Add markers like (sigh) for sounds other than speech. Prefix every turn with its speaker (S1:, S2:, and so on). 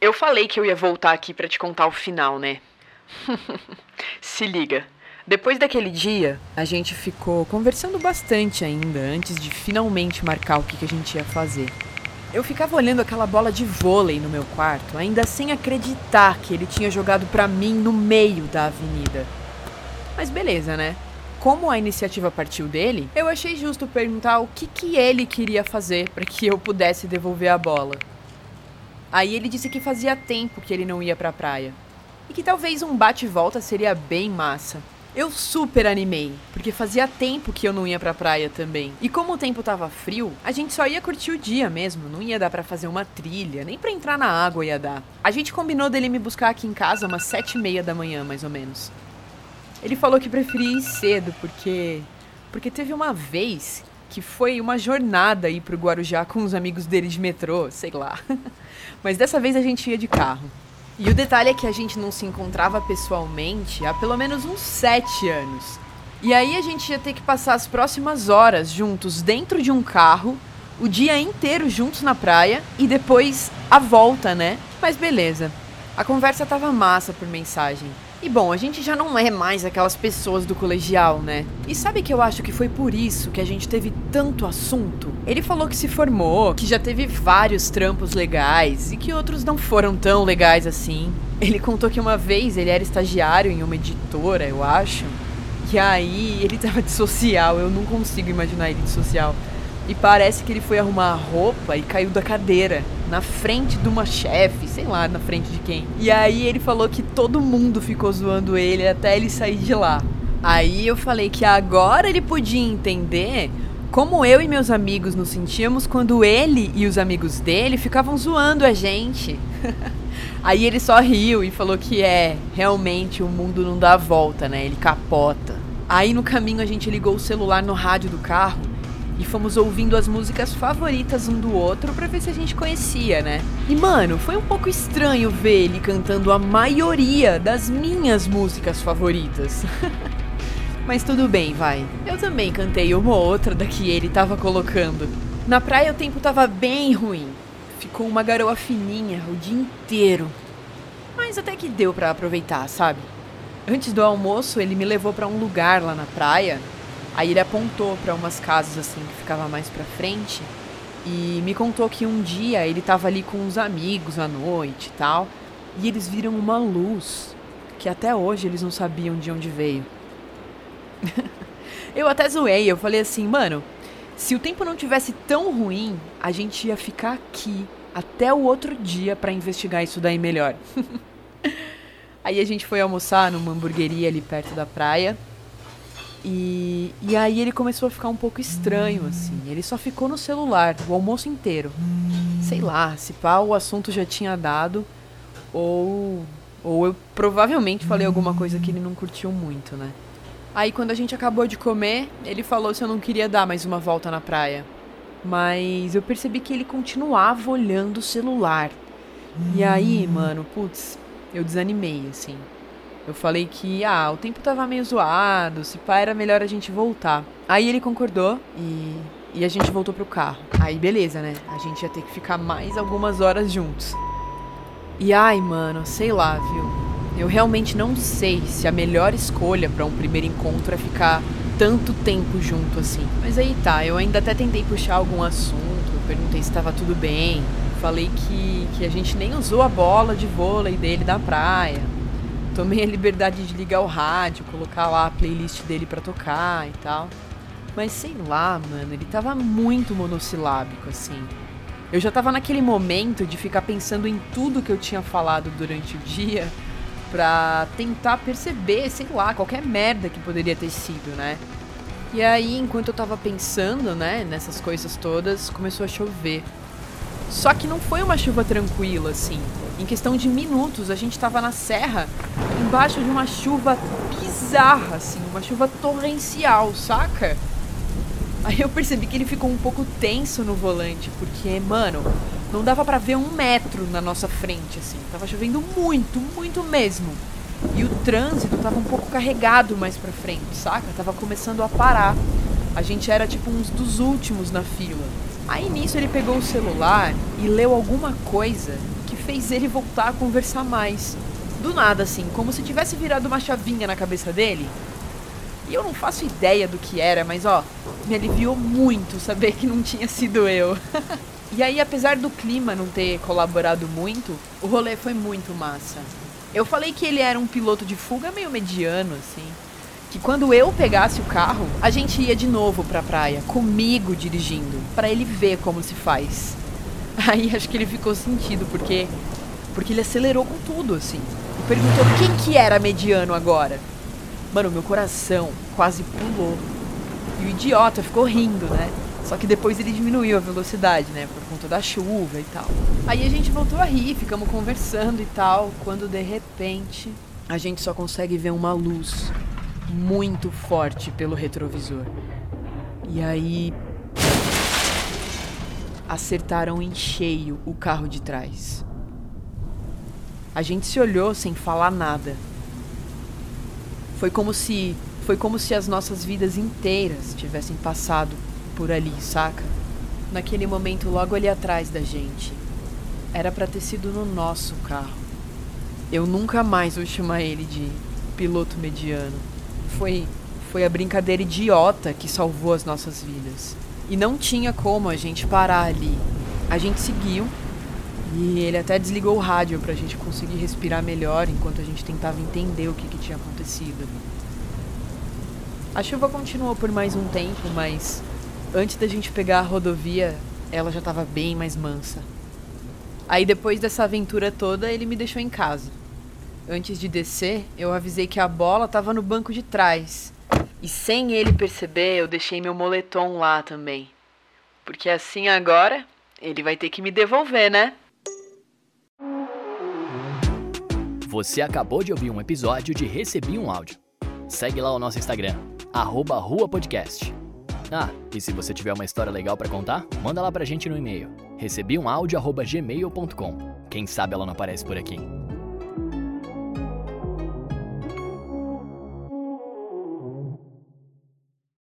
S1: Eu falei que eu ia voltar aqui para te contar o final, né? (laughs) Se liga. Depois daquele dia, a gente ficou conversando bastante ainda antes de finalmente marcar o que, a gente ia fazer. Eu ficava olhando aquela bola de vôlei no meu quarto, ainda sem acreditar que ele tinha jogado para mim no meio da avenida. Mas beleza, né? Como a iniciativa partiu dele, eu achei justo perguntar o que, que ele queria fazer para que eu pudesse devolver a bola. Aí ele disse que fazia tempo que ele não ia pra praia. E que talvez um bate-volta seria bem massa. Eu super animei, porque fazia tempo que eu não ia pra praia também. E como o tempo tava frio, a gente só ia curtir o dia mesmo, não ia dar para fazer uma trilha, nem para entrar na água ia dar. A gente combinou dele me buscar aqui em casa umas sete e meia da manhã, mais ou menos. Ele falou que preferia ir cedo, porque... Porque teve uma vez que foi uma jornada ir pro Guarujá com os amigos dele de metrô, sei lá. (laughs) Mas dessa vez a gente ia de carro. E o detalhe é que a gente não se encontrava pessoalmente há pelo menos uns sete anos. E aí a gente ia ter que passar as próximas horas juntos dentro de um carro, o dia inteiro juntos na praia e depois a volta, né? Mas beleza. A conversa tava massa por mensagem. E bom, a gente já não é mais aquelas pessoas do colegial, né? E sabe que eu acho que foi por isso que a gente teve tanto assunto? Ele falou que se formou, que já teve vários trampos legais e que outros não foram tão legais assim. Ele contou que uma vez ele era estagiário em uma editora, eu acho. E aí ele tava de social, eu não consigo imaginar ele de social. E parece que ele foi arrumar a roupa e caiu da cadeira na frente de uma chefe, sei lá, na frente de quem. E aí ele falou que todo mundo ficou zoando ele até ele sair de lá. Aí eu falei que agora ele podia entender como eu e meus amigos nos sentíamos quando ele e os amigos dele ficavam zoando a gente. (laughs) Aí ele só riu e falou que é, realmente o mundo não dá volta, né? Ele capota. Aí no caminho a gente ligou o celular no rádio do carro e fomos ouvindo as músicas favoritas um do outro para ver se a gente conhecia, né? E mano, foi um pouco estranho ver ele cantando a maioria das minhas músicas favoritas. (laughs) Mas tudo bem, vai. Eu também cantei uma ou outra da que ele tava colocando. Na praia o tempo tava bem ruim. Ficou uma garoa fininha o dia inteiro. Mas até que deu para aproveitar, sabe? Antes do almoço, ele me levou para um lugar lá na praia Aí ele apontou para umas casas assim que ficava mais para frente e me contou que um dia ele estava ali com uns amigos à noite e tal, e eles viram uma luz que até hoje eles não sabiam de onde veio. (laughs) eu até zoei, eu falei assim, mano, se o tempo não tivesse tão ruim, a gente ia ficar aqui até o outro dia para investigar isso daí melhor. (laughs) Aí a gente foi almoçar numa hamburgueria ali perto da praia. E, e aí ele começou a ficar um pouco estranho, assim. Ele só ficou no celular o almoço inteiro. Sei lá, se pá, o assunto já tinha dado, ou, ou eu provavelmente falei alguma coisa que ele não curtiu muito, né? Aí quando a gente acabou de comer, ele falou se eu não queria dar mais uma volta na praia. Mas eu percebi que ele continuava olhando o celular. E aí, mano, putz, eu desanimei, assim. Eu falei que, ah, o tempo tava meio zoado, se pá, era melhor a gente voltar. Aí ele concordou e, e a gente voltou pro carro. Aí beleza, né? A gente ia ter que ficar mais algumas horas juntos. E ai, mano, sei lá, viu? Eu realmente não sei se a melhor escolha para um primeiro encontro é ficar tanto tempo junto assim. Mas aí tá, eu ainda até tentei puxar algum assunto, perguntei se estava tudo bem. Falei que, que a gente nem usou a bola de vôlei dele da praia tomei a liberdade de ligar o rádio, colocar lá a playlist dele para tocar e tal. Mas sei lá, mano, ele tava muito monossilábico, assim. Eu já tava naquele momento de ficar pensando em tudo que eu tinha falado durante o dia pra tentar perceber, sei lá, qualquer merda que poderia ter sido, né? E aí, enquanto eu tava pensando, né, nessas coisas todas, começou a chover. Só que não foi uma chuva tranquila, assim. Em questão de minutos, a gente estava na serra, embaixo de uma chuva bizarra, assim, uma chuva torrencial, saca? Aí eu percebi que ele ficou um pouco tenso no volante, porque, mano, não dava para ver um metro na nossa frente, assim. Tava chovendo muito, muito mesmo. E o trânsito tava um pouco carregado mais pra frente, saca? Tava começando a parar. A gente era tipo uns dos últimos na fila. Aí nisso ele pegou o celular e leu alguma coisa fez ele voltar a conversar mais. Do nada, assim, como se tivesse virado uma chavinha na cabeça dele. E eu não faço ideia do que era, mas ó, me aliviou muito saber que não tinha sido eu. (laughs) e aí, apesar do clima não ter colaborado muito, o rolê foi muito massa. Eu falei que ele era um piloto de fuga meio mediano, assim. Que quando eu pegasse o carro, a gente ia de novo pra praia, comigo dirigindo, para ele ver como se faz. (laughs) Aí acho que ele ficou sentido, porque porque ele acelerou com tudo, assim. E perguntou quem que era mediano agora. Mano, meu coração quase pulou. E o idiota ficou rindo, né? Só que depois ele diminuiu a velocidade, né? Por conta da chuva e tal. Aí a gente voltou a rir, ficamos conversando e tal. Quando de repente a gente só consegue ver uma luz muito forte pelo retrovisor. E aí. Acertaram em cheio o carro de trás. A gente se olhou sem falar nada. Foi como se foi como se as nossas vidas inteiras tivessem passado por ali, saca? Naquele momento logo ali atrás da gente. Era para ter sido no nosso carro. Eu nunca mais vou chamar ele de piloto mediano. Foi foi a brincadeira idiota que salvou as nossas vidas. E não tinha como a gente parar ali. A gente seguiu e ele até desligou o rádio pra gente conseguir respirar melhor enquanto a gente tentava entender o que, que tinha acontecido. A chuva continuou por mais um tempo, mas antes da gente pegar a rodovia, ela já estava bem mais mansa. Aí depois dessa aventura toda, ele me deixou em casa. Antes de descer, eu avisei que a bola estava no banco de trás. E sem ele perceber, eu deixei meu moletom lá também. Porque assim agora, ele vai ter que me devolver, né?
S2: Você acabou de ouvir um episódio de Recebi um Áudio. Segue lá o nosso Instagram, arroba Rua Podcast. Ah, e se você tiver uma história legal para contar, manda lá pra gente no e-mail. recebiumaudio.gmail.com. Quem sabe ela não aparece por aqui.